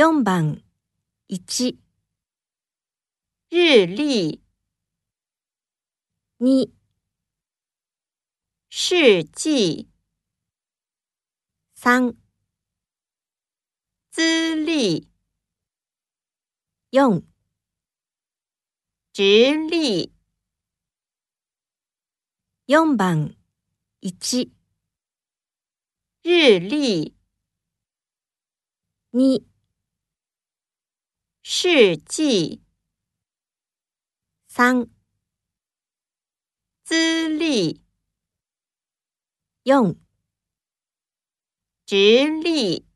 4番。1、日历、2、世纪、3、资历、4、直立、4番。1、日历、2、世纪、3、资历、4直立。